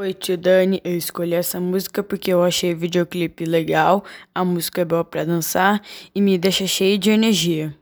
Oi, tio Dani, eu escolhi essa música porque eu achei o videoclipe legal, a música é boa para dançar e me deixa cheio de energia.